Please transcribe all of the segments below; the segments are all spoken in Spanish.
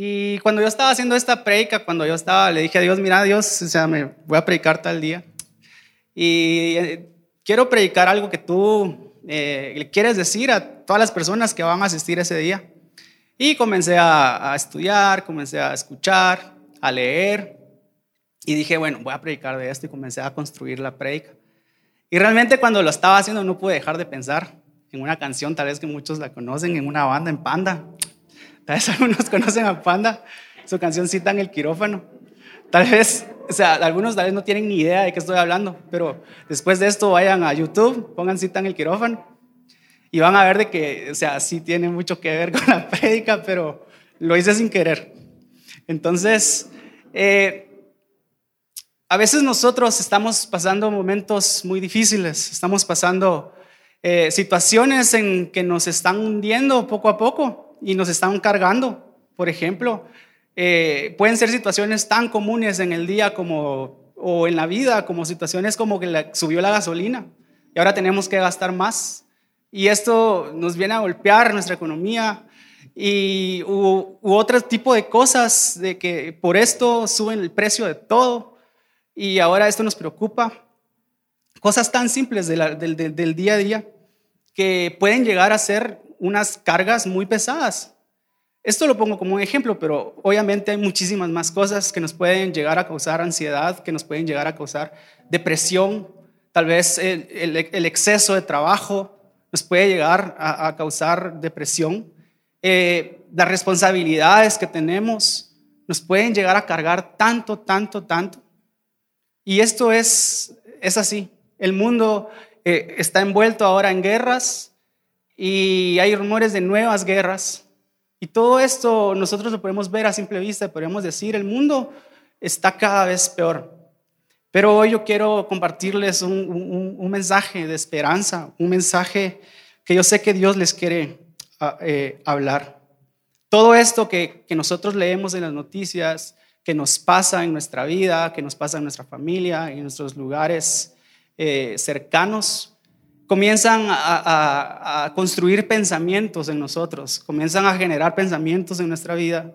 Y cuando yo estaba haciendo esta predica, cuando yo estaba, le dije a Dios, mira Dios, o sea, me voy a predicar tal día. Y eh, quiero predicar algo que tú eh, le quieres decir a todas las personas que van a asistir ese día. Y comencé a, a estudiar, comencé a escuchar, a leer. Y dije, bueno, voy a predicar de esto y comencé a construir la predica. Y realmente cuando lo estaba haciendo no pude dejar de pensar en una canción, tal vez que muchos la conocen, en una banda, en Panda. Tal vez algunos conocen a Panda, su canción cita en el quirófano. Tal vez, o sea, algunos tal vez no tienen ni idea de qué estoy hablando, pero después de esto vayan a YouTube, pongan cita en el quirófano y van a ver de que, o sea, sí tiene mucho que ver con la prédica, pero lo hice sin querer. Entonces, eh, a veces nosotros estamos pasando momentos muy difíciles, estamos pasando eh, situaciones en que nos están hundiendo poco a poco y nos están cargando. Por ejemplo, eh, pueden ser situaciones tan comunes en el día como, o en la vida, como situaciones como que subió la gasolina y ahora tenemos que gastar más. Y esto nos viene a golpear nuestra economía y u, u otro tipo de cosas de que por esto suben el precio de todo y ahora esto nos preocupa. Cosas tan simples del, día a día que pueden llegar a ser unas cargas muy pesadas. Esto lo pongo como un ejemplo, pero obviamente hay muchísimas más cosas que nos pueden llegar a causar ansiedad, que nos pueden llegar a causar depresión, tal vez el, exceso de trabajo nos puede llegar a, causar depresión. Eh, las responsabilidades que tenemos nos pueden llegar a cargar tanto, tanto, tanto y esto es, es así. El mundo eh, está envuelto ahora en guerras y hay rumores de nuevas guerras. Y todo esto nosotros lo podemos ver a simple vista, podemos decir, el mundo está cada vez peor. Pero hoy yo quiero compartirles un, mensaje de esperanza, un mensaje que yo sé que Dios les quiere ah, eh, hablar. Todo esto que, que nosotros leemos en las noticias, que nos pasa en nuestra vida, que nos pasa en nuestra familia, en nuestros lugares eh, cercanos, comienzan a, construir pensamientos en nosotros, comienzan a generar pensamientos en nuestra vida.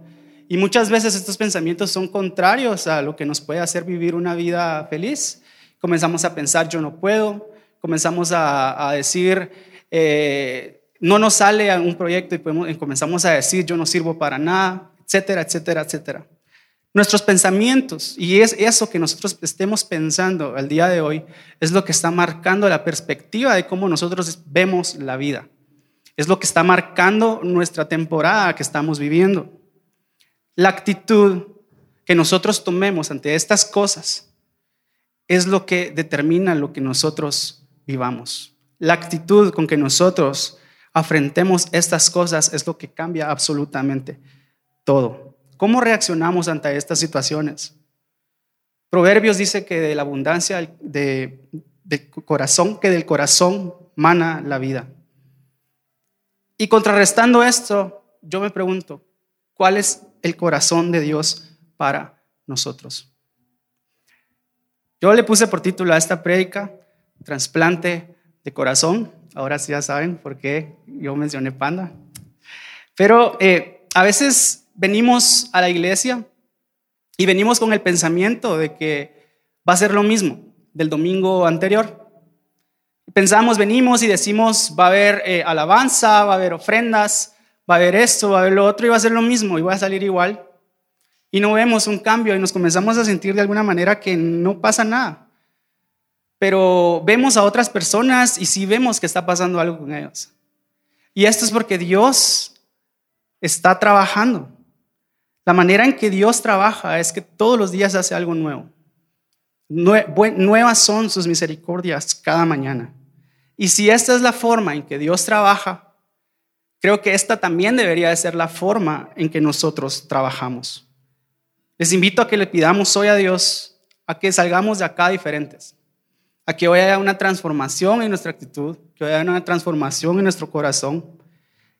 Y muchas veces estos pensamientos son contrarios a lo que nos puede hacer vivir una vida feliz. Comenzamos a pensar, yo no puedo, comenzamos a, decir, eh, no nos sale un proyecto y comenzamos a decir, yo no sirvo para nada, etcétera, etcétera, etcétera. Nuestros pensamientos y es eso que nosotros estemos pensando al día de hoy es lo que está marcando la perspectiva de cómo nosotros vemos la vida. Es lo que está marcando nuestra temporada que estamos viviendo. La actitud que nosotros tomemos ante estas cosas es lo que determina lo que nosotros vivamos. La actitud con que nosotros afrentemos estas cosas es lo que cambia absolutamente todo. ¿Cómo reaccionamos ante estas situaciones? Proverbios dice que de la abundancia de, corazón, que del corazón mana la vida. Y contrarrestando esto, yo me pregunto, ¿cuál es el corazón de Dios para nosotros? Yo le puse por título a esta prédica, trasplante de corazón. Ahora sí ya saben por qué yo mencioné panda. Pero eh, a veces venimos a la iglesia y venimos con el pensamiento de que va a ser lo mismo del domingo anterior. Pensamos, venimos y decimos, va a haber eh, alabanza, va a haber ofrendas, va a haber esto, va a haber lo otro y va a ser lo mismo y va a salir igual. Y no vemos un cambio y nos comenzamos a sentir de alguna manera que no pasa nada. Pero vemos a otras personas y sí vemos que está pasando algo con ellos. Y esto es porque Dios está trabajando. La manera en que Dios trabaja es que todos los días hace algo nuevo. Nuevas son sus misericordias cada mañana. Y si esta es la forma en que Dios trabaja, creo que esta también debería de ser la forma en que nosotros trabajamos. Les invito a que le pidamos hoy a Dios a que salgamos de acá diferentes, a que hoy haya una transformación en nuestra actitud, que hoy haya una transformación en nuestro corazón,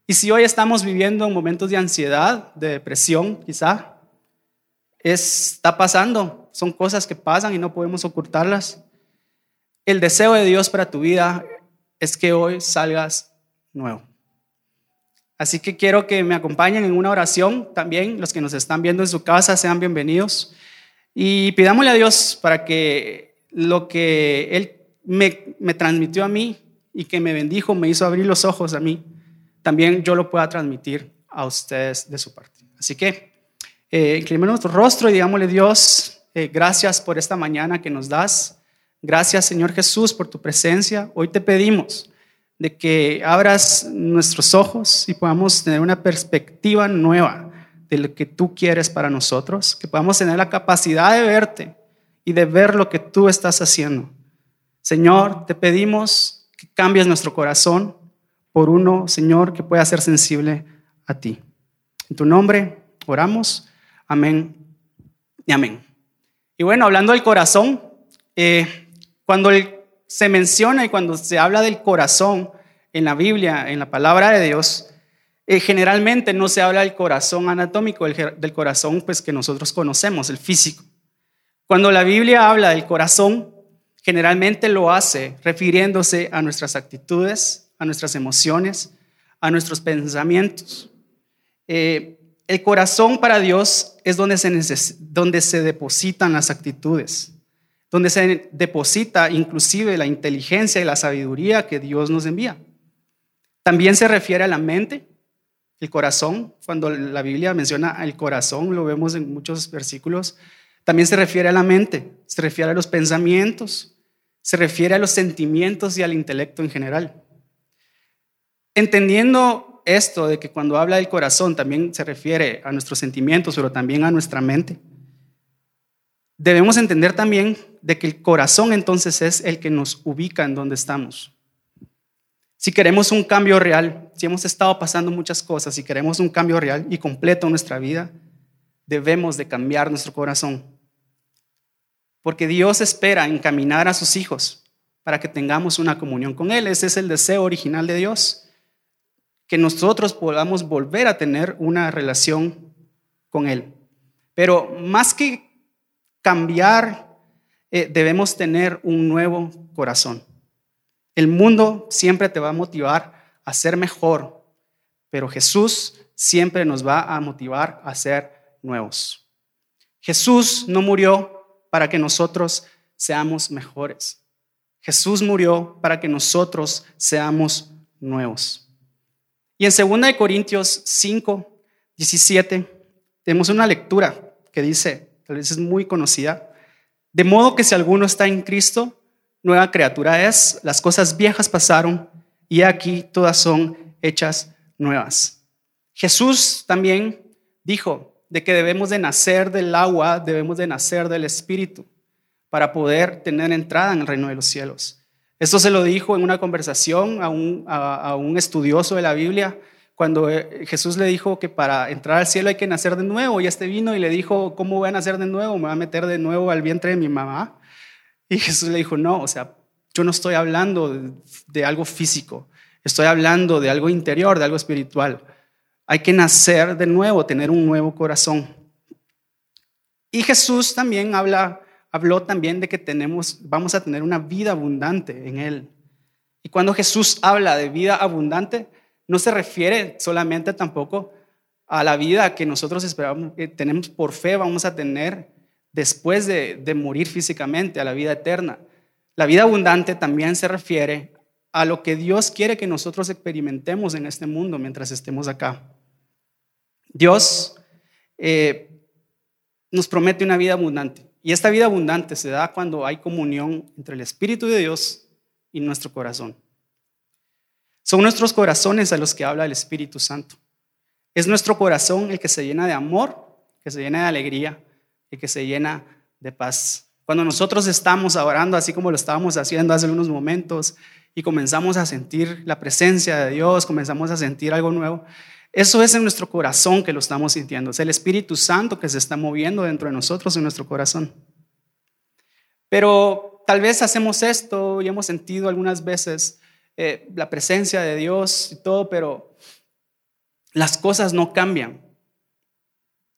y si hoy estamos viviendo momentos de ansiedad, de depresión, quizá, está pasando, son cosas que pasan y no podemos ocultarlas. El deseo de Dios para tu vida es que hoy salgas nuevo. Así que quiero que me acompañen en una oración también. Los que nos están viendo en su casa sean bienvenidos. Y pidámosle a Dios para que lo que Él me, me transmitió a mí y que me bendijo, me hizo abrir los ojos a mí, también yo lo pueda transmitir a ustedes de su parte. Así que eh, inclinemos nuestro rostro y digámosle Dios, eh, gracias por esta mañana que nos das. Gracias Señor Jesús por tu presencia. Hoy te pedimos de que abras nuestros ojos y podamos tener una perspectiva nueva de lo que tú quieres para nosotros, que podamos tener la capacidad de verte y de ver lo que tú estás haciendo. Señor, te pedimos que cambies nuestro corazón por uno, Señor, que pueda ser sensible a ti. En tu nombre oramos. Amén y amén. Y bueno, hablando del corazón, eh, cuando se menciona y cuando se habla del corazón en la Biblia, en la palabra de Dios, eh, generalmente no se habla del corazón anatómico, del corazón pues, que nosotros conocemos, el físico. Cuando la Biblia habla del corazón, generalmente lo hace refiriéndose a nuestras actitudes, a nuestras emociones, a nuestros pensamientos. Eh, el corazón para Dios es donde se, donde se depositan las actitudes, donde se deposita inclusive la inteligencia y la sabiduría que Dios nos envía. También se refiere a la mente, el corazón, cuando la Biblia menciona el corazón, lo vemos en muchos versículos, también se refiere a la mente, se refiere a los pensamientos, se refiere a los sentimientos y al intelecto en general. Entendiendo esto de que cuando habla del corazón también se refiere a nuestros sentimientos, pero también a nuestra mente, debemos entender también de que el corazón entonces es el que nos ubica en donde estamos. Si queremos un cambio real, si hemos estado pasando muchas cosas, si queremos un cambio real y completo en nuestra vida, debemos de cambiar nuestro corazón. Porque Dios espera encaminar a sus hijos para que tengamos una comunión con Él. Ese es el deseo original de Dios. Que nosotros podamos volver a tener una relación con Él. Pero más que cambiar, eh, debemos tener un nuevo corazón. El mundo siempre te va a motivar a ser mejor, pero Jesús siempre nos va a motivar a ser nuevos. Jesús no murió para que nosotros seamos mejores. Jesús murió para que nosotros seamos nuevos. Y en 2 Corintios 5, 17, tenemos una lectura que dice, tal vez es muy conocida, de modo que si alguno está en Cristo, nueva criatura es, las cosas viejas pasaron y aquí todas son hechas nuevas. Jesús también dijo de que debemos de nacer del agua, debemos de nacer del Espíritu para poder tener entrada en el reino de los cielos. Esto se lo dijo en una conversación a un, a un estudioso de la Biblia, cuando eh, Jesús le dijo que para entrar al cielo hay que nacer de nuevo, y este vino y le dijo, ¿cómo voy a nacer de nuevo? ¿Me va a meter de nuevo al vientre de mi mamá? Y Jesús le dijo, no, o sea, yo no estoy hablando de, algo físico, estoy hablando de algo interior, de algo espiritual. Hay que nacer de nuevo, tener un nuevo corazón. Y Jesús también habla, habló también de que tenemos, vamos a tener una vida abundante en Él. Y cuando Jesús habla de vida abundante, no se refiere solamente tampoco a la vida que nosotros esperamos, que tenemos por fe, vamos a tener después de, morir físicamente, a la vida eterna. La vida abundante también se refiere a lo que Dios quiere que nosotros experimentemos en este mundo mientras estemos acá. Dios eh, nos promete una vida abundante y esta vida abundante se da cuando hay comunión entre el Espíritu de Dios y nuestro corazón. Son nuestros corazones a los que habla el Espíritu Santo. Es nuestro corazón el que se llena de amor, que se llena de alegría, y que se llena de paz. Cuando nosotros estamos orando así como lo estábamos haciendo hace unos momentos y comenzamos a sentir la presencia de Dios, comenzamos a sentir algo nuevo, eso es en nuestro corazón que lo estamos sintiendo. Es el Espíritu Santo que se está moviendo dentro de nosotros, en nuestro corazón. Pero tal vez hacemos esto y hemos sentido algunas veces eh, la presencia de Dios y todo, pero las cosas no cambian.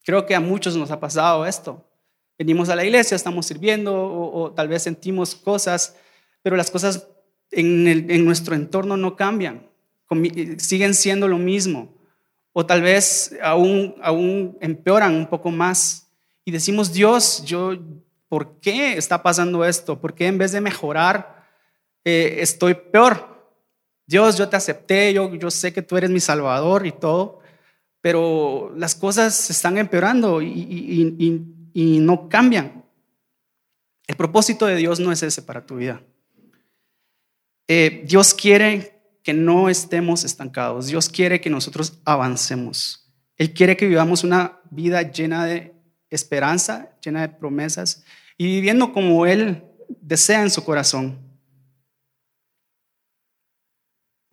Creo que a muchos nos ha pasado esto. Venimos a la iglesia, estamos sirviendo o, tal vez sentimos cosas, pero las cosas en, nuestro entorno no cambian, siguen siendo lo mismo. O tal vez aún, aún empeoran un poco más. Y decimos, Dios, yo, ¿por qué está pasando esto? ¿Por qué en vez de mejorar, eh, estoy peor? Dios, yo te acepté, yo, yo sé que tú eres mi salvador y todo, pero las cosas están empeorando y, y no cambian. El propósito de Dios no es ese para tu vida. Eh, Dios quiere que no estemos estancados. Dios quiere que nosotros avancemos. Él quiere que vivamos una vida llena de esperanza, llena de promesas y viviendo como Él desea en su corazón.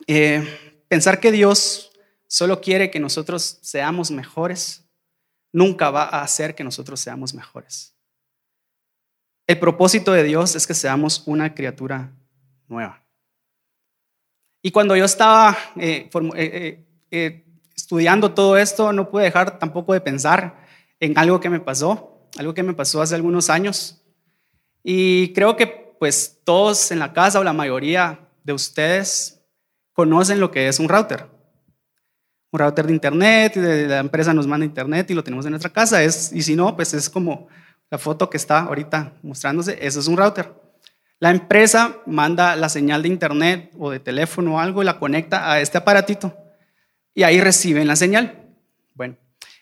Eh, pensar que Dios solo quiere que nosotros seamos mejores nunca va a hacer que nosotros seamos mejores. El propósito de Dios es que seamos una criatura nueva. Y cuando yo estaba eh, eh, eh, estudiando todo esto, no pude dejar tampoco de pensar en algo que me pasó, algo que me pasó hace algunos años. Y creo que pues todos en la casa o la mayoría de ustedes conocen lo que es un router. Un router de internet, de la empresa nos manda internet y lo tenemos en nuestra casa. Es, y si no, pues es como la foto que está ahorita mostrándose, eso es un router. La empresa manda la señal de internet o de teléfono o algo y la conecta a este aparatito y ahí reciben la señal. Bueno,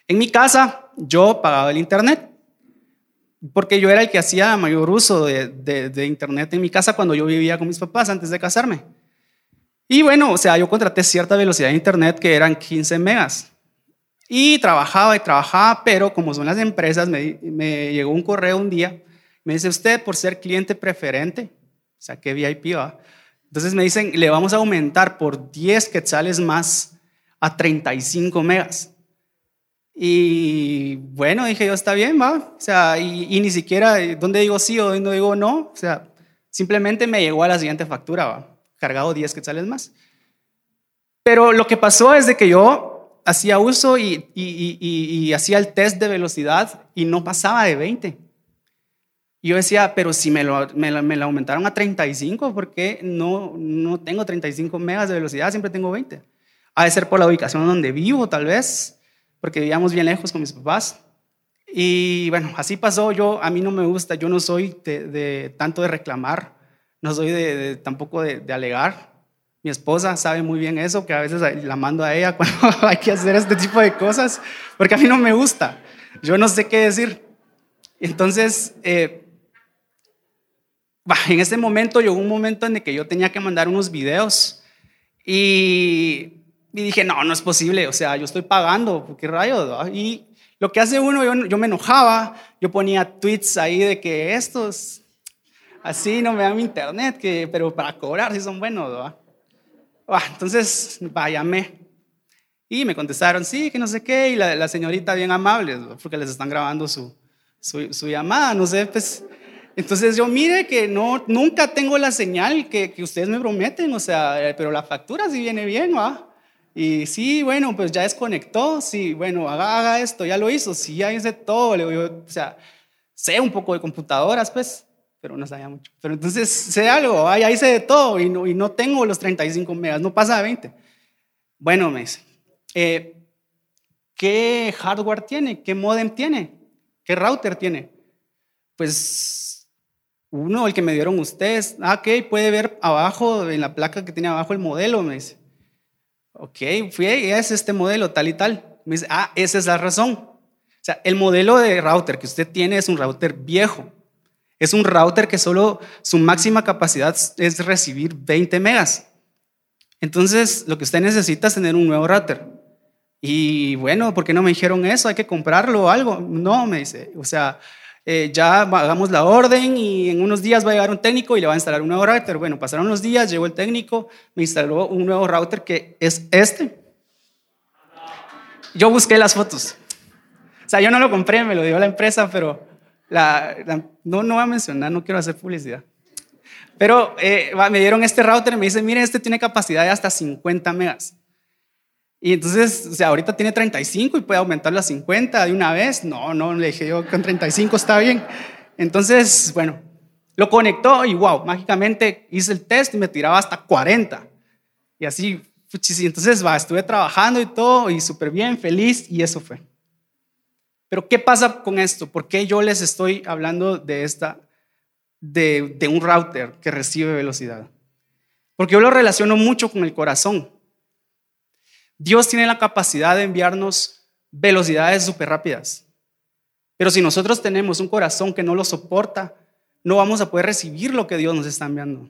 en mi casa yo pagaba el internet porque yo era el que hacía mayor uso de, internet en mi casa cuando yo vivía con mis papás antes de casarme. Y bueno, o sea, yo contraté cierta velocidad de internet que eran 15 megas. Y trabajaba y trabajaba, pero como son las empresas, me, me llegó un correo un día me dice, usted por ser cliente preferente, o sea, que VIP va. Entonces me dicen, le vamos a aumentar por 10 quetzales más a 35 megas. Y bueno, dije yo, está bien, va. O sea, y, ni siquiera, ¿dónde digo sí o dónde digo no? O sea, simplemente me llegó a la siguiente factura, va. Cargado 10 quetzales más. Pero lo que pasó es de que yo hacía uso y hacía el test de velocidad y no pasaba de 20. Yo decía, pero si me lo, me, lo, aumentaron a 35, ¿por qué no, no tengo 35 megas de velocidad? Siempre tengo 20. Ha de ser por la ubicación donde vivo, tal vez, porque vivíamos bien lejos con mis papás. Y bueno, así pasó. Yo, a mí no me gusta, yo no soy de, tanto de reclamar, no soy de, tampoco de, de, alegar. Mi esposa sabe muy bien eso, que a veces la mando a ella cuando hay que hacer este tipo de cosas, porque a mí no me gusta. Yo no sé qué decir. Entonces, eh, en ese momento llegó un momento en el que yo tenía que mandar unos videos y, dije, no, no es posible, o sea, yo estoy pagando, ¿qué rayos? Y lo que hace uno, yo, me enojaba, yo ponía tweets ahí de que estos, así no me dan mi internet, que, pero para cobrar si son buenos, entonces, váyame. Y me contestaron, sí, que no sé qué, y la, señorita bien amable, porque les están grabando su, su, su llamada, no sé, pues entonces yo mire que no, nunca tengo la señal que, que ustedes me prometen, o sea, eh, pero la factura sí viene bien, ¿va? Y sí, bueno, pues ya desconectó, sí, bueno, haga, haga esto, ya lo hizo, sí, ya hice todo, le digo, o sea, sé un poco de computadoras, pues, pero no sabía mucho. Pero entonces sé algo, ah, ya hice de todo y no, y no tengo los 35 megas, no pasa de 20. Bueno, me dice, eh, ¿qué hardware tiene? ¿Qué modem tiene? ¿Qué router tiene? Pues uno, el que me dieron ustedes. Ah, ok, puede ver abajo, en la placa que tiene abajo el modelo, me dice. Ok, fui, es este modelo, tal y tal. Me dice, ah, esa es la razón. O sea, el modelo de router que usted tiene es un router viejo. Es un router que solo su máxima capacidad es recibir 20 megas. Entonces, lo que usted necesita es tener un nuevo router. Y bueno, ¿por qué no me dijeron eso? Hay que comprarlo o algo. No, me dice. O sea, eh, ya hagamos la orden y en unos días va a llegar un técnico y le va a instalar un nuevo router. Bueno, pasaron unos días, llegó el técnico, me instaló un nuevo router que es este. Yo busqué las fotos. O sea, yo no lo compré, me lo dio la empresa, pero la, no, no voy a mencionar, no quiero hacer publicidad. Pero eh, me dieron este router y me dice, mire, este tiene capacidad de hasta 50 megas. Y entonces, o sea, ahorita tiene 35 y puede aumentarlo a 50 de una vez. No, no, le dije yo con 35 está bien. Entonces, bueno, lo conectó y wow, mágicamente hice el test y me tiraba hasta 40. Y así entonces va, estuve trabajando y todo, y súper bien, feliz, y eso fue. Pero ¿qué pasa con esto? ¿Por qué yo les estoy hablando de esta, de, de un router que recibe velocidad? Porque yo lo relaciono mucho con el corazón. Dios tiene la capacidad de enviarnos velocidades súper rápidas. Pero si nosotros tenemos un corazón que no lo soporta, no vamos a poder recibir lo que Dios nos está enviando.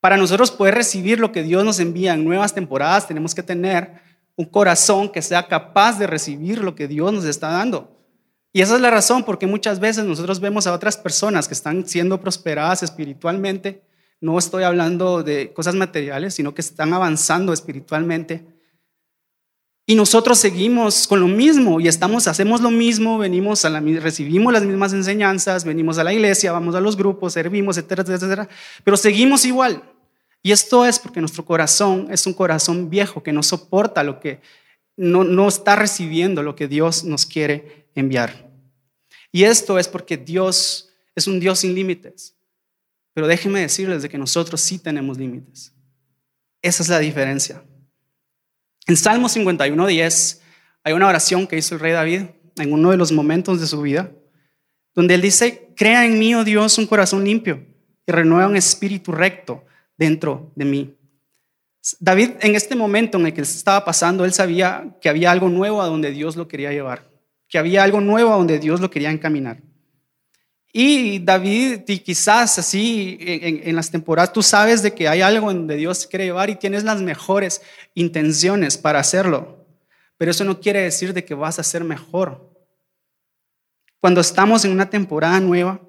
Para nosotros poder recibir lo que Dios nos envía en nuevas temporadas, tenemos que tener un corazón que sea capaz de recibir lo que Dios nos está dando. Y esa es la razón porque muchas veces nosotros vemos a otras personas que están siendo prosperadas espiritualmente. No estoy hablando de cosas materiales, sino que están avanzando espiritualmente. Y nosotros seguimos con lo mismo y estamos, hacemos lo mismo, venimos a la, recibimos las mismas enseñanzas, venimos a la iglesia, vamos a los grupos, servimos, etcétera, etcétera, pero seguimos igual. Y esto es porque nuestro corazón es un corazón viejo que no soporta lo que, no, no está recibiendo lo que Dios nos quiere enviar. Y esto es porque Dios es un Dios sin límites. Pero déjenme decirles de que nosotros sí tenemos límites. Esa es la diferencia. En Salmo 51.10 hay una oración que hizo el rey David en uno de los momentos de su vida, donde él dice, crea en mí, oh Dios, un corazón limpio y renueva un espíritu recto dentro de mí. David, en este momento en el que estaba pasando, él sabía que había algo nuevo a donde Dios lo quería llevar, que había algo nuevo a donde Dios lo quería encaminar. Y David, y quizás así en, las temporadas, tú sabes de que hay algo donde Dios quiere llevar y tienes las mejores intenciones para hacerlo. Pero eso no quiere decir de que vas a ser mejor. Cuando estamos en una temporada nueva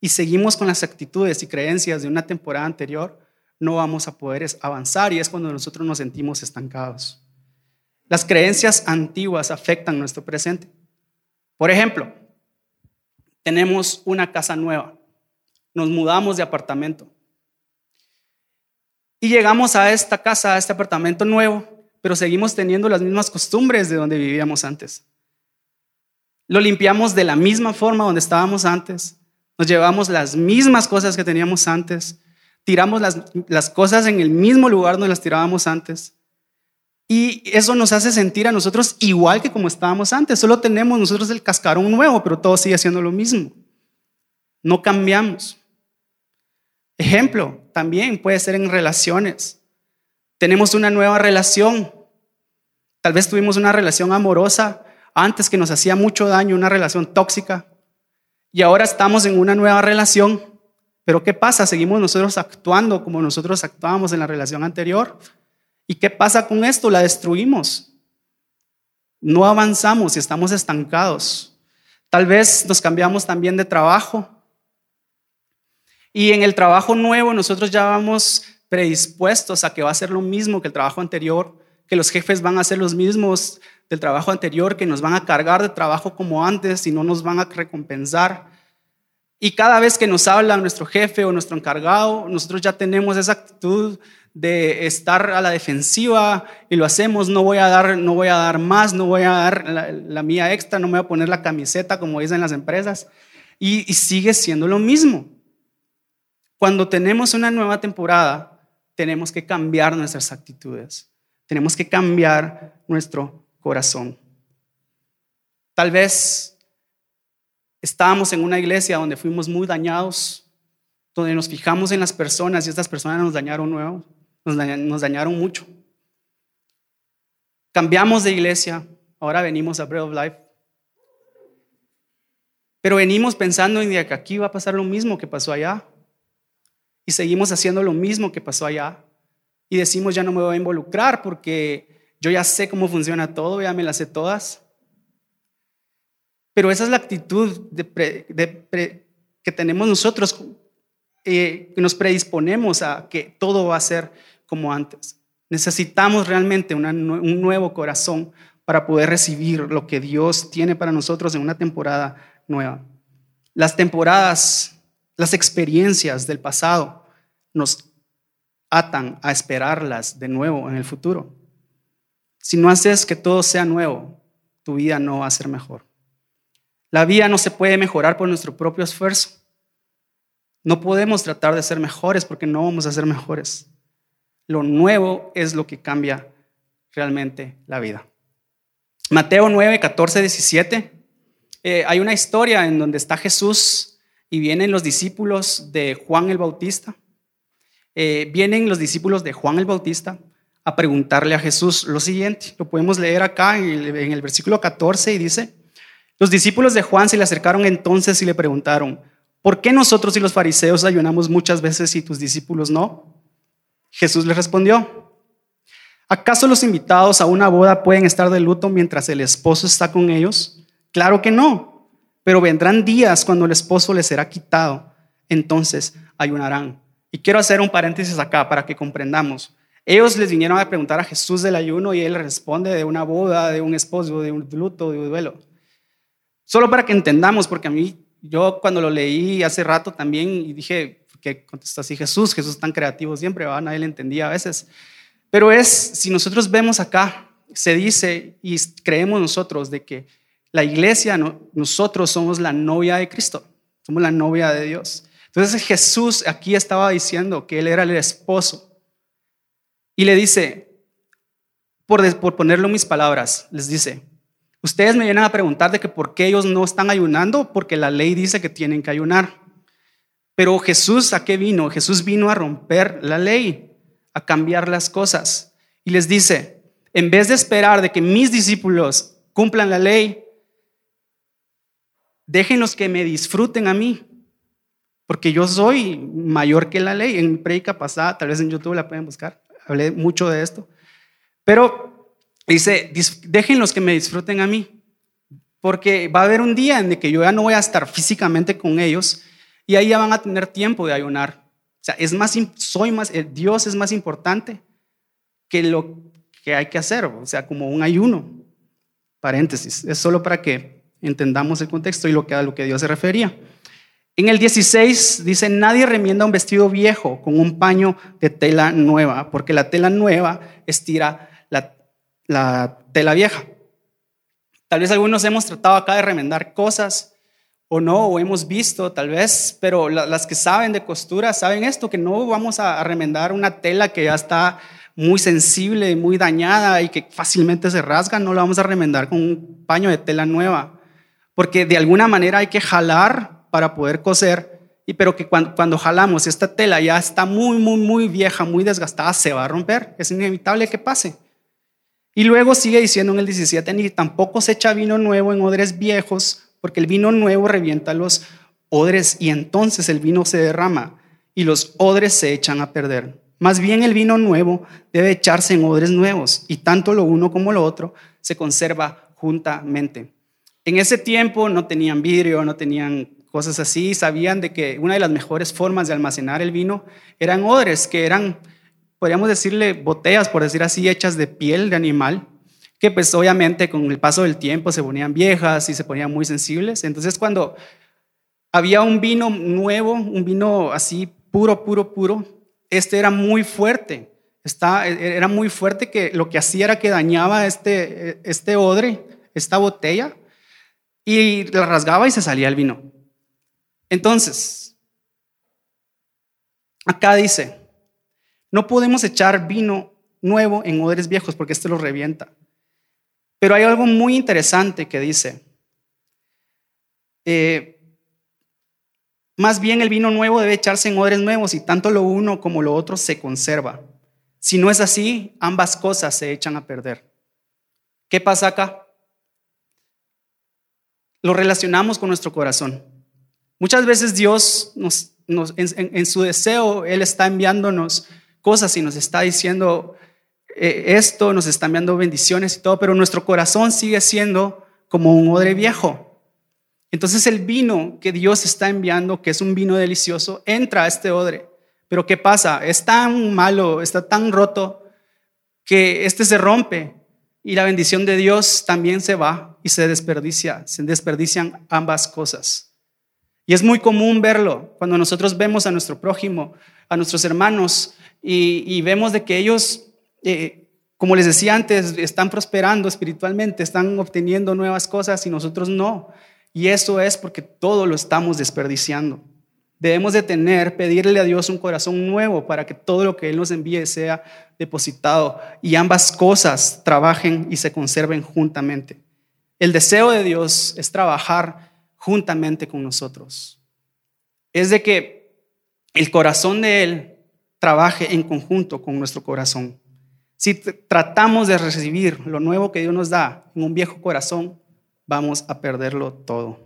y seguimos con las actitudes y creencias de una temporada anterior, no vamos a poder avanzar y es cuando nosotros nos sentimos estancados. Las creencias antiguas afectan nuestro presente. Por ejemplo, tenemos una casa nueva, nos mudamos de apartamento y llegamos a esta casa, a este apartamento nuevo, pero seguimos teniendo las mismas costumbres de donde vivíamos antes. Lo limpiamos de la misma forma donde estábamos antes, nos llevamos las mismas cosas que teníamos antes, tiramos las, las cosas en el mismo lugar donde las tirábamos antes. Y eso nos hace sentir a nosotros igual que como estábamos antes. Solo tenemos nosotros el cascarón nuevo, pero todo sigue siendo lo mismo. No cambiamos. Ejemplo, también puede ser en relaciones. Tenemos una nueva relación. Tal vez tuvimos una relación amorosa antes que nos hacía mucho daño, una relación tóxica. Y ahora estamos en una nueva relación. Pero ¿qué pasa? Seguimos nosotros actuando como nosotros actuábamos en la relación anterior. ¿Y qué pasa con esto? La destruimos. No avanzamos y estamos estancados. Tal vez nos cambiamos también de trabajo. Y en el trabajo nuevo nosotros ya vamos predispuestos a que va a ser lo mismo que el trabajo anterior, que los jefes van a ser los mismos del trabajo anterior, que nos van a cargar de trabajo como antes y no nos van a recompensar. Y cada vez que nos habla nuestro jefe o nuestro encargado, nosotros ya tenemos esa actitud de estar a la defensiva y lo hacemos, no voy a dar, no voy a dar más, no voy a dar la, mía extra, no me voy a poner la camiseta como dicen las empresas. Y, y sigue siendo lo mismo. Cuando tenemos una nueva temporada, tenemos que cambiar nuestras actitudes, tenemos que cambiar nuestro corazón. Tal vez estábamos en una iglesia donde fuimos muy dañados, donde nos fijamos en las personas y estas personas nos dañaron nuevo, nos dañaron, mucho. Cambiamos de iglesia, ahora venimos a Bread of Life. Pero venimos pensando en que aquí va a pasar lo mismo que pasó allá. Y seguimos haciendo lo mismo que pasó allá. Y decimos, ya no me voy a involucrar porque yo ya sé cómo funciona todo, ya me las sé todas. Pero esa es la actitud que tenemos nosotros, eh, nos predisponemos a que todo va a ser como antes. Necesitamos realmente un nuevo corazón para poder recibir lo que Dios tiene para nosotros en una temporada nueva. Las temporadas, las experiencias del pasado nos atan a esperarlas de nuevo en el futuro. Si no haces que todo sea nuevo, tu vida no va a ser mejor. La vida no se puede mejorar por nuestro propio esfuerzo. No podemos tratar de ser mejores porque no vamos a ser mejores. Lo nuevo es lo que cambia realmente la vida. Mateo 9, 14, 17. hay una historia en donde está Jesús y vienen los discípulos de Juan el Bautista. Eh, vienen los discípulos de Juan el Bautista a preguntarle a Jesús lo siguiente. Lo podemos leer acá en el, en el versículo 14 y dice, los discípulos de Juan se le acercaron entonces y le preguntaron, ¿por qué nosotros y los fariseos ayunamos muchas veces y tus discípulos no? Jesús les respondió, ¿acaso los invitados a una boda pueden estar de luto mientras el esposo está con ellos? Claro que no, pero vendrán días cuando el esposo les será quitado, entonces ayunarán. Y quiero hacer un paréntesis acá para que comprendamos. Ellos les vinieron a preguntar a Jesús del ayuno y él responde de una boda, de un esposo, de un luto, de un duelo. Solo para que entendamos, porque a mí, yo cuando lo leí hace rato también y dije, ¿qué contestó así Jesús? Jesús es tan creativo siempre, ¿va? nadie le entendía a veces. Pero es, si nosotros vemos acá, se dice y creemos nosotros de que la iglesia, nosotros somos la novia de Cristo, somos la novia de Dios. Entonces Jesús aquí estaba diciendo que Él era el esposo. Y le dice, por, por ponerlo en mis palabras, les dice, ustedes me vienen a preguntar de que por qué ellos no están ayunando, porque la ley dice que tienen que ayunar. Pero Jesús, ¿a qué vino? Jesús vino a romper la ley, a cambiar las cosas. Y les dice, en vez de esperar de que mis discípulos cumplan la ley, déjenlos que me disfruten a mí porque yo soy mayor que la ley. En mi predica pasada, tal vez en YouTube la pueden buscar, hablé mucho de esto. Pero dice, déjenlos que me disfruten a mí, porque va a haber un día en el que yo ya no voy a estar físicamente con ellos y ahí ya van a tener tiempo de ayunar. O sea, es más, soy más, eh, Dios es más importante que lo que hay que hacer, o sea, como un ayuno. Paréntesis, es solo para que entendamos el contexto y lo que a lo que Dios se refería. En el 16 dice, nadie remienda un vestido viejo con un paño de tela nueva, porque la tela nueva estira la, tela vieja. Tal vez algunos hemos tratado acá de remendar cosas o no, o hemos visto tal vez, pero las que saben de costura saben esto, que no vamos a, remendar una tela que ya está muy sensible, muy dañada y que fácilmente se rasga, no la vamos a remendar con un paño de tela nueva, porque de alguna manera hay que jalar para poder coser, y pero que cuando, cuando jalamos esta tela ya está muy, muy, muy vieja, muy desgastada, se va a romper. Es inevitable que pase. Y luego sigue diciendo en el 17, ni tampoco se echa vino nuevo en odres viejos, porque el vino nuevo revienta los odres y entonces el vino se derrama y los odres se echan a perder. Más bien el vino nuevo debe echarse en odres nuevos y tanto lo uno como lo otro se conserva juntamente. En ese tiempo no tenían vidrio, no tenían cosas así, sabían de que una de las mejores formas de almacenar el vino eran odres, que eran, podríamos decirle, botellas, por decir así, hechas de piel de animal, que pues obviamente con el paso del tiempo se ponían viejas y se ponían muy sensibles. Entonces cuando había un vino nuevo, un vino así puro, puro, puro, este era muy fuerte. Está, era muy fuerte que lo que hacía era que dañaba este, este odre, esta botella, y la rasgaba y se salía el vino. Entonces, acá dice, no podemos echar vino nuevo en odres viejos porque este lo revienta. Pero hay algo muy interesante que dice, eh, más bien el vino nuevo debe echarse en odres nuevos y tanto lo uno como lo otro se conserva. Si no es así, ambas cosas se echan a perder. ¿Qué pasa acá? Lo relacionamos con nuestro corazón. Muchas veces Dios nos, en, su deseo, Él está enviándonos cosas y nos está diciendo esto, nos está enviando bendiciones y todo, pero nuestro corazón sigue siendo como un odre viejo. Entonces el vino que Dios está enviando, que es un vino delicioso, entra a este odre. Pero ¿qué pasa? Es tan malo, está tan roto que este se rompe y la bendición de Dios también se va y se desperdicia, se desperdician ambas cosas. Y es muy común verlo cuando nosotros vemos a nuestro prójimo, a nuestros hermanos, y, vemos de que ellos, eh, como les decía antes, están prosperando espiritualmente, están obteniendo nuevas cosas y nosotros no. Y eso es porque todo lo estamos desperdiciando. Debemos de tener, pedirle a Dios un corazón nuevo para que todo lo que Él nos envíe sea depositado y ambas cosas trabajen y se conserven juntamente. El deseo de Dios es trabajar juntamente con nosotros. Es de que el corazón de Él trabaje en conjunto con nuestro corazón. Si tratamos de recibir lo nuevo que Dios nos da en un viejo corazón, vamos a perderlo todo.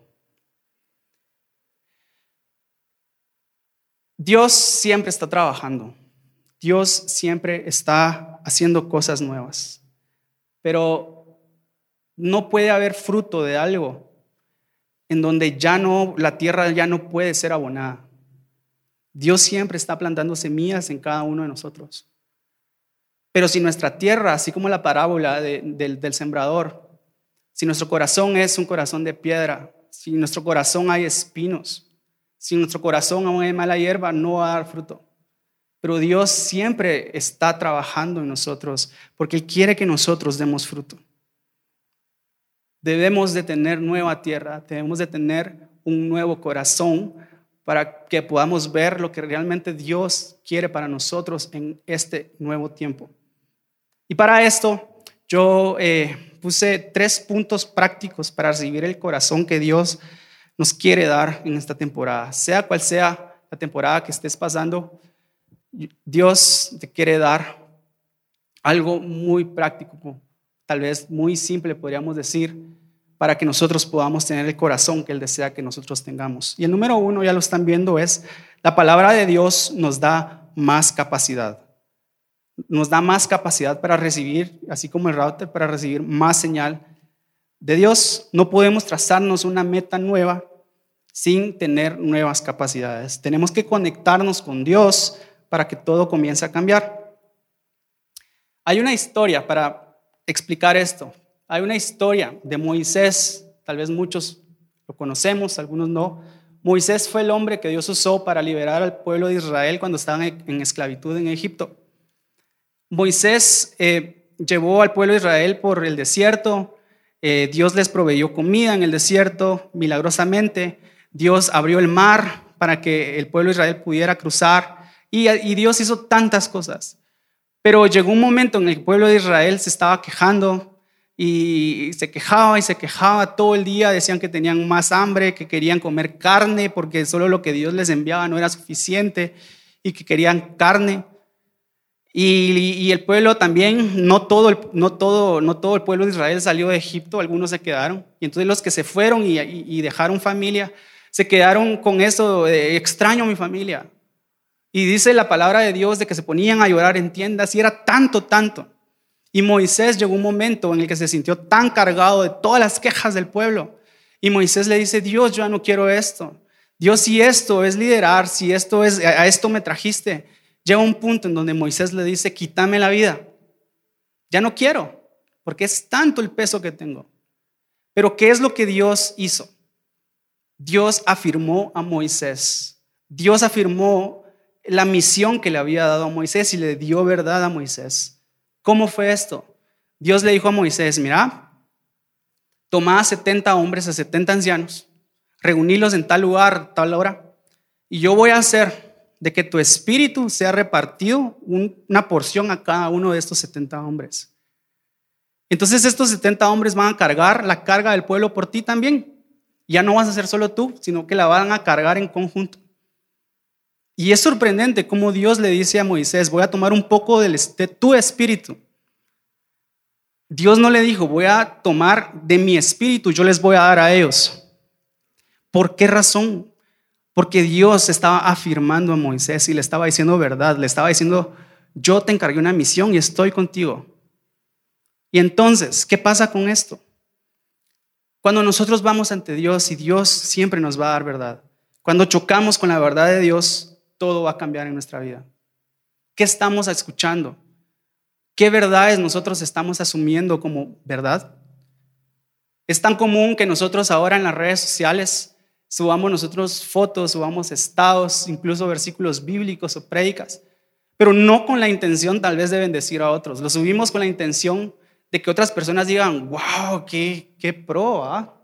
Dios siempre está trabajando. Dios siempre está haciendo cosas nuevas. Pero no puede haber fruto de algo en donde ya no la tierra ya no puede ser abonada. Dios siempre está plantando semillas en cada uno de nosotros. Pero si nuestra tierra, así como la parábola del sembrador, si nuestro corazón es un corazón de piedra, si nuestro corazón hay espinos, si nuestro corazón aún es mala hierba, no va a dar fruto. Pero Dios siempre está trabajando en nosotros porque Él quiere que nosotros demos fruto. Debemos de tener nueva tierra, debemos de tener un nuevo corazón para que podamos ver lo que realmente Dios quiere para nosotros en este nuevo tiempo. Y para esto yo eh, puse tres puntos prácticos para recibir el corazón que Dios nos quiere dar en esta temporada. Sea cual sea la temporada que estés pasando, Dios te quiere dar algo muy práctico, tal vez muy simple, podríamos decir, para que nosotros podamos tener el corazón que Él desea que nosotros tengamos. Y el número uno, ya lo están viendo, es la palabra de Dios nos da más capacidad. Nos da más capacidad para recibir, así como el router, para recibir más señal de Dios. No podemos trazarnos una meta nueva sin tener nuevas capacidades. Tenemos que conectarnos con Dios para que todo comience a cambiar. Hay una historia para explicar esto. Hay una historia de Moisés, tal vez muchos lo conocemos, algunos no. Moisés fue el hombre que Dios usó para liberar al pueblo de Israel cuando estaban en esclavitud en Egipto. Moisés eh, llevó al pueblo de Israel por el desierto, eh, Dios les proveyó comida en el desierto milagrosamente, Dios abrió el mar para que el pueblo de Israel pudiera cruzar y, Dios hizo tantas cosas. Pero llegó un momento en el que el pueblo de Israel se estaba quejando y se quejaba y se quejaba todo el día, decían que tenían más hambre, que querían comer carne porque solo lo que Dios les enviaba no era suficiente y que querían carne. Y, el pueblo también, no todo, el, no, todo, no todo el pueblo de Israel salió de Egipto, algunos se quedaron. Y entonces los que se fueron y dejaron familia, se quedaron con eso, de, extraño mi familia. Y dice la palabra de Dios de que se ponían a llorar en tiendas y era tanto, tanto. Y Moisés llegó un momento en el que se sintió tan cargado de todas las quejas del pueblo. Y Moisés le dice, Dios, yo ya no quiero esto. Dios, si esto es liderar, si esto es, a esto me trajiste, llega un punto en donde Moisés le dice, quítame la vida. Ya no quiero, porque es tanto el peso que tengo. Pero ¿qué es lo que Dios hizo? Dios afirmó a Moisés. Dios afirmó la misión que le había dado a Moisés y le dio verdad a Moisés. ¿Cómo fue esto? Dios le dijo a Moisés, mira, toma a 70 hombres, a 70 ancianos, reunílos en tal lugar, tal hora, y yo voy a hacer de que tu espíritu sea repartido una porción a cada uno de estos 70 hombres. Entonces estos 70 hombres van a cargar la carga del pueblo por ti también ya no vas a ser solo tú, sino que la van a cargar en conjunto. Y es sorprendente cómo Dios le dice a Moisés, voy a tomar un poco de tu espíritu. Dios no le dijo, voy a tomar de mi espíritu, yo les voy a dar a ellos. ¿Por qué razón? Porque Dios estaba afirmando a Moisés y le estaba diciendo verdad, le estaba diciendo, yo te encargué una misión y estoy contigo. Y entonces, ¿qué pasa con esto? Cuando nosotros vamos ante Dios y Dios siempre nos va a dar verdad. Cuando chocamos con la verdad de Dios, todo va a cambiar en nuestra vida. ¿Qué estamos escuchando? ¿Qué verdades nosotros estamos asumiendo como verdad? Es tan común que nosotros ahora en las redes sociales subamos nosotros fotos, subamos estados, incluso versículos bíblicos o prédicas, pero no con la intención tal vez de bendecir a otros. Lo subimos con la intención de que otras personas digan, wow, qué, qué pro, ¿ah?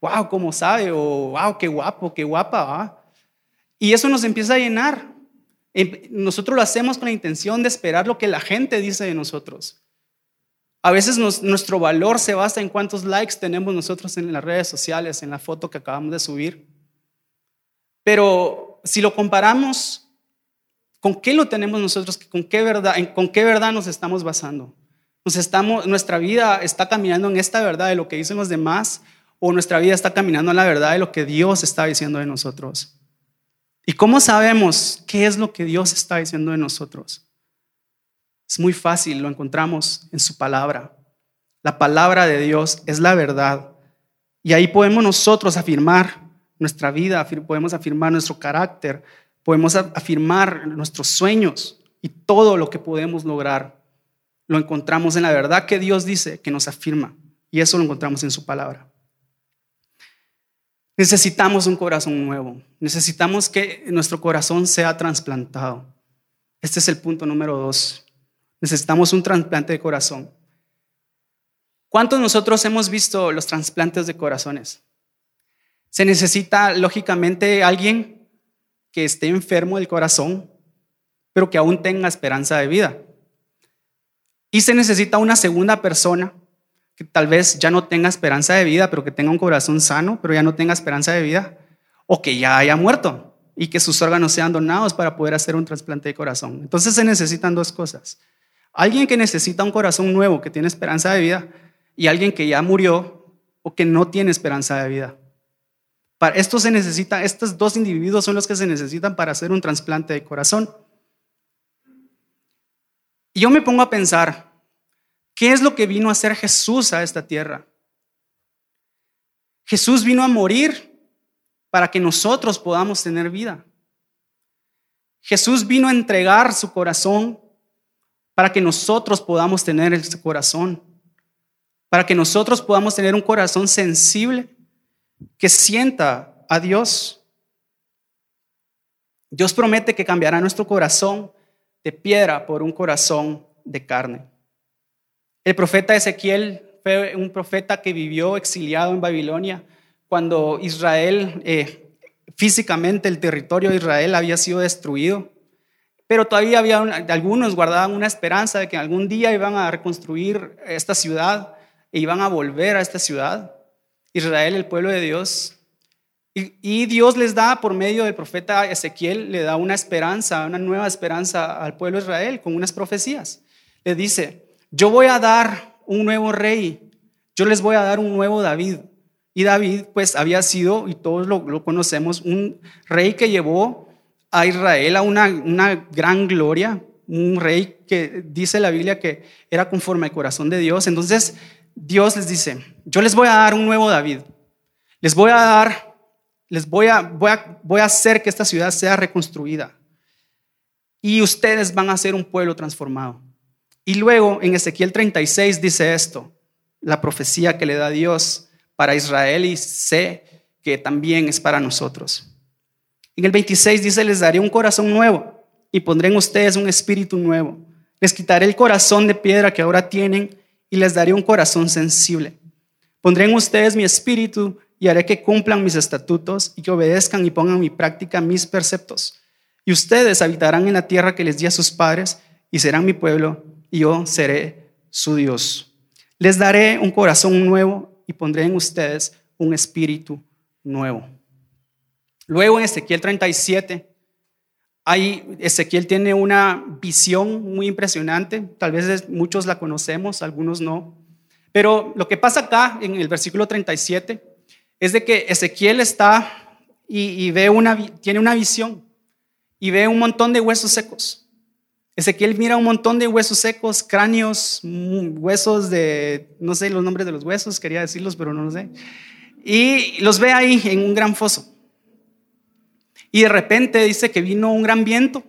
wow, cómo sabe, o wow, qué guapo, qué guapa. ¿ah? Y eso nos empieza a llenar. Em, nosotros lo hacemos con la intención de esperar lo que la gente dice de nosotros. A veces nuestro valor se basa en cuántos likes tenemos nosotros en las redes sociales, en la foto que acabamos de subir. Pero si lo comparamos, ¿con qué lo tenemos nosotros? ¿Con qué verdad, con qué verdad nos estamos basando? Nos estamos, ¿Nuestra vida está caminando en esta verdad de lo que dicen los demás o nuestra vida está caminando en la verdad de lo que Dios está diciendo de nosotros? ¿Y cómo sabemos qué es lo que Dios está diciendo de nosotros? Es muy fácil, lo encontramos en su palabra. La palabra de Dios es la verdad. Y ahí podemos nosotros afirmar nuestra vida, podemos afirmar nuestro carácter, podemos afirmar nuestros sueños y todo lo que podemos lograr. Lo encontramos en la verdad que Dios dice que nos afirma. Y eso lo encontramos en su palabra. Necesitamos un corazón nuevo. Necesitamos que nuestro corazón sea trasplantado. Este es el punto número dos. Necesitamos un trasplante de corazón. ¿Cuántos nosotros hemos visto los trasplantes de corazones? Se necesita, lógicamente, alguien que esté enfermo del corazón, pero que aún tenga esperanza de vida. Y se necesita una segunda persona que tal vez ya no tenga esperanza de vida, pero que tenga un corazón sano, pero ya no tenga esperanza de vida, o que ya haya muerto y que sus órganos sean donados para poder hacer un trasplante de corazón. Entonces se necesitan dos cosas. Alguien que necesita un corazón nuevo, que tiene esperanza de vida, y alguien que ya murió o que no tiene esperanza de vida. Para esto se necesita, estos dos individuos son los que se necesitan para hacer un trasplante de corazón. Y yo me pongo a pensar, ¿qué es lo que vino a hacer Jesús a esta tierra? Jesús vino a morir para que nosotros podamos tener vida. Jesús vino a entregar su corazón para que nosotros podamos tener ese corazón, para que nosotros podamos tener un corazón sensible que sienta a Dios. Dios promete que cambiará nuestro corazón de piedra por un corazón de carne. El profeta Ezequiel fue un profeta que vivió exiliado en Babilonia cuando Israel, eh, físicamente el territorio de Israel había sido destruido. Pero todavía había algunos guardaban una esperanza de que algún día iban a reconstruir esta ciudad e iban a volver a esta ciudad. Israel, el pueblo de Dios. Y, Dios les da, por medio del profeta Ezequiel, le da una esperanza, una nueva esperanza al pueblo de Israel con unas profecías. Le dice, yo voy a dar un nuevo rey, yo les voy a dar un nuevo David. Y David, pues, había sido, y todos lo, conocemos, un rey que llevó a Israel a una, gran gloria, un rey que dice la Biblia que era conforme al corazón de Dios. Entonces, Dios les dice, yo les voy a dar un nuevo David. Les voy a dar, les voy a, voy a, voy a hacer que esta ciudad sea reconstruida. Y ustedes van a ser un pueblo transformado. Y luego en Ezequiel 36 dice esto, la profecía que le da Dios para Israel y sé que también es para nosotros. En el 26 dice, les daré un corazón nuevo y pondré en ustedes un espíritu nuevo. Les quitaré el corazón de piedra que ahora tienen y les daré un corazón sensible. Pondré en ustedes mi espíritu y haré que cumplan mis estatutos y que obedezcan y pongan en práctica mis preceptos. Y ustedes habitarán en la tierra que les di a sus padres y serán mi pueblo y yo seré su Dios. Les daré un corazón nuevo y pondré en ustedes un espíritu nuevo. Luego en Ezequiel 37 Ahí Ezequiel tiene una visión muy impresionante, tal vez muchos la conocemos, algunos no. Pero lo que pasa acá en el versículo 37 es de que Ezequiel está y, ve una, tiene una visión y ve un montón de huesos secos. Ezequiel mira un montón de huesos secos, cráneos, mm, huesos de, no sé los nombres de los huesos, quería decirlos, pero no lo sé. Y los ve ahí en un gran foso. Y de repente dice que vino un gran viento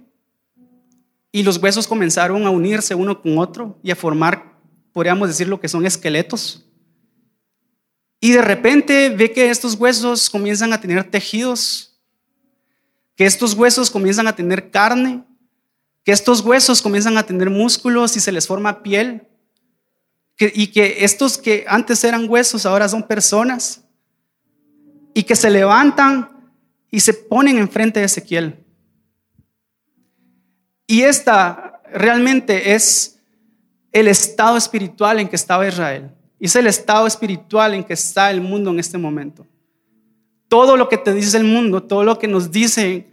y los huesos comenzaron a unirse uno con otro y a formar, podríamos decir, lo que son esqueletos. Y de repente ve que estos huesos comienzan a tener tejidos, que estos huesos comienzan a tener carne, que estos huesos comienzan a tener músculos y se les forma piel, y que estos que antes eran huesos ahora son personas, y que se levantan y se ponen enfrente de Ezequiel. Y esta realmente es el estado espiritual en que estaba Israel. Y es el estado espiritual en que está el mundo en este momento. Todo lo que te dice el mundo, todo lo que nos dice,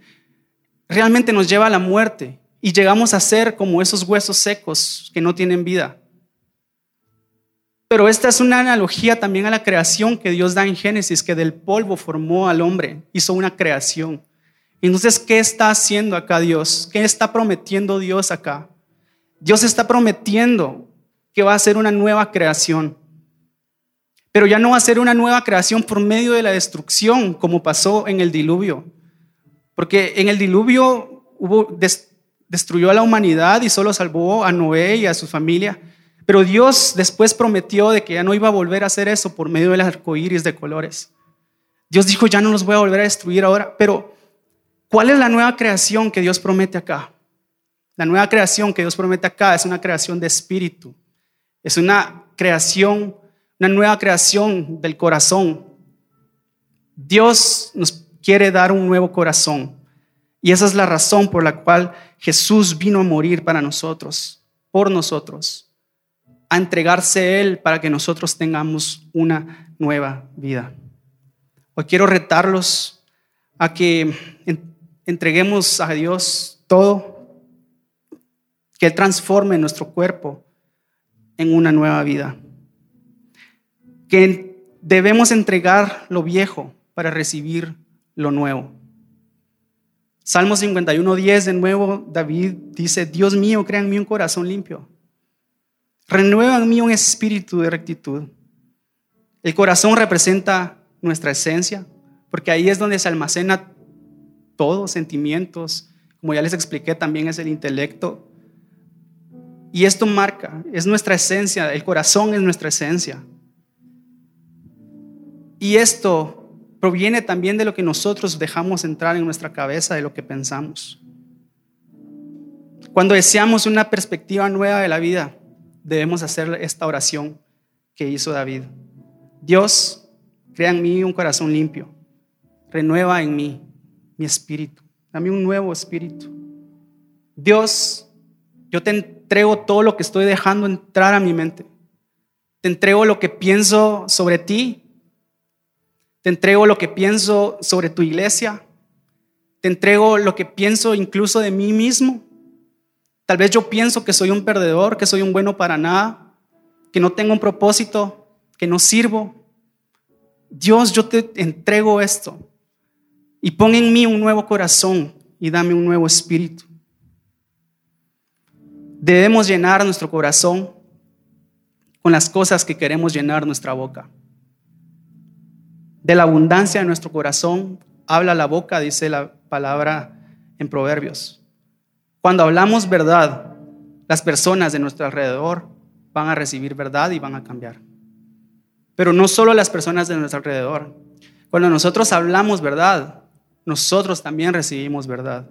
realmente nos lleva a la muerte. Y llegamos a ser como esos huesos secos que no tienen vida. Pero esta es una analogía también a la creación que Dios da en Génesis, que del polvo formó al hombre, hizo una creación. Entonces, ¿qué está haciendo acá Dios? ¿Qué está prometiendo Dios acá? Dios está prometiendo que va a ser una nueva creación. Pero ya no va a ser una nueva creación por medio de la destrucción, como pasó en el diluvio. Porque en el diluvio destruyó a la humanidad y solo salvó a Noé y a su familia. Pero Dios después prometió de que ya no iba a volver a hacer eso por medio del arco iris de colores. Dios dijo, ya no los voy a volver a destruir ahora. Pero, ¿cuál es la nueva creación que Dios promete acá? La nueva creación que Dios promete acá es una creación de espíritu. Es una creación, una nueva creación del corazón. Dios nos quiere dar un nuevo corazón. Y esa es la razón por la cual Jesús vino a morir para nosotros, por nosotros a entregarse Él para que nosotros tengamos una nueva vida. Hoy quiero retarlos a que entreguemos a Dios todo, que Él transforme nuestro cuerpo en una nueva vida, que debemos entregar lo viejo para recibir lo nuevo. Salmo 51, 10, de nuevo, David dice, Dios mío, mí un corazón limpio Renueva en mí un espíritu de rectitud. El corazón representa nuestra esencia, porque ahí es donde se almacena todo, sentimientos, como ya les expliqué, también es el intelecto. Y esto marca, es nuestra esencia, el corazón es nuestra esencia. Y esto proviene también de lo que nosotros dejamos entrar en nuestra cabeza, de lo que pensamos. Cuando deseamos una perspectiva nueva de la vida, debemos hacer esta oración que hizo David. Dios, crea en mí un corazón limpio, renueva en mí mi espíritu, dame un nuevo espíritu. Dios, yo te entrego todo lo que estoy dejando entrar a mi mente. Te entrego lo que pienso sobre ti. Te entrego lo que pienso sobre tu iglesia. Te entrego lo que pienso incluso de mí mismo. Tal vez yo pienso que soy un perdedor, que soy un bueno para nada, que no tengo un propósito, que no sirvo. Dios, yo te entrego esto y pon en mí un nuevo corazón y dame un nuevo espíritu. Debemos llenar nuestro corazón con las cosas que queremos llenar nuestra boca. De la abundancia de nuestro corazón habla la boca, dice la palabra en Proverbios. Cuando hablamos verdad, las personas de nuestro alrededor van a recibir verdad y van a cambiar. Pero no solo las personas de nuestro alrededor. Cuando nosotros hablamos verdad, nosotros también recibimos verdad.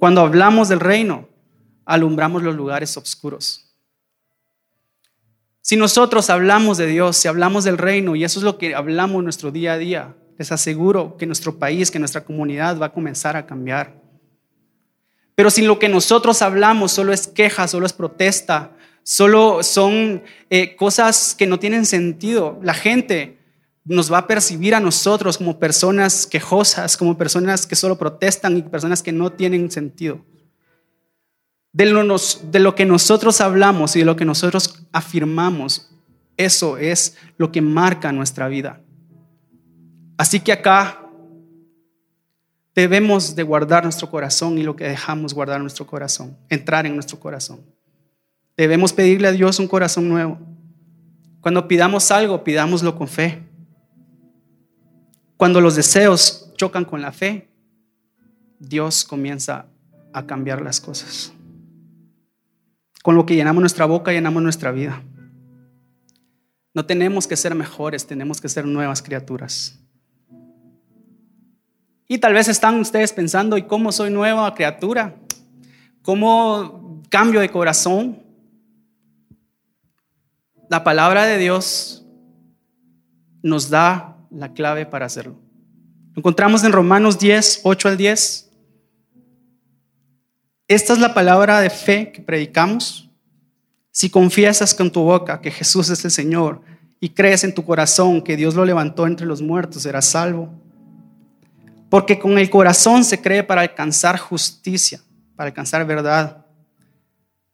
Cuando hablamos del reino, alumbramos los lugares oscuros. Si nosotros hablamos de Dios, si hablamos del reino, y eso es lo que hablamos nuestro día a día, les aseguro que nuestro país, que nuestra comunidad va a comenzar a cambiar. Pero si lo que nosotros hablamos solo es queja, solo es protesta, solo son eh, cosas que no tienen sentido, la gente nos va a percibir a nosotros como personas quejosas, como personas que solo protestan y personas que no tienen sentido. De lo, de lo que nosotros hablamos y de lo que nosotros afirmamos, eso es lo que marca nuestra vida. Así que acá debemos de guardar nuestro corazón y lo que dejamos guardar nuestro corazón, entrar en nuestro corazón. Debemos pedirle a Dios un corazón nuevo. Cuando pidamos algo, pidámoslo con fe. Cuando los deseos chocan con la fe, Dios comienza a cambiar las cosas. Con lo que llenamos nuestra boca, llenamos nuestra vida. No tenemos que ser mejores, tenemos que ser nuevas criaturas. Y tal vez están ustedes pensando, ¿y cómo soy nueva criatura? ¿Cómo cambio de corazón? La palabra de Dios nos da la clave para hacerlo. Lo encontramos en Romanos 10, 8 al 10. Esta es la palabra de fe que predicamos. Si confiesas con tu boca que Jesús es el Señor y crees en tu corazón que Dios lo levantó entre los muertos, serás salvo. Porque con el corazón se cree para alcanzar justicia, para alcanzar verdad,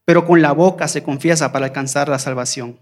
pero con la boca se confiesa para alcanzar la salvación.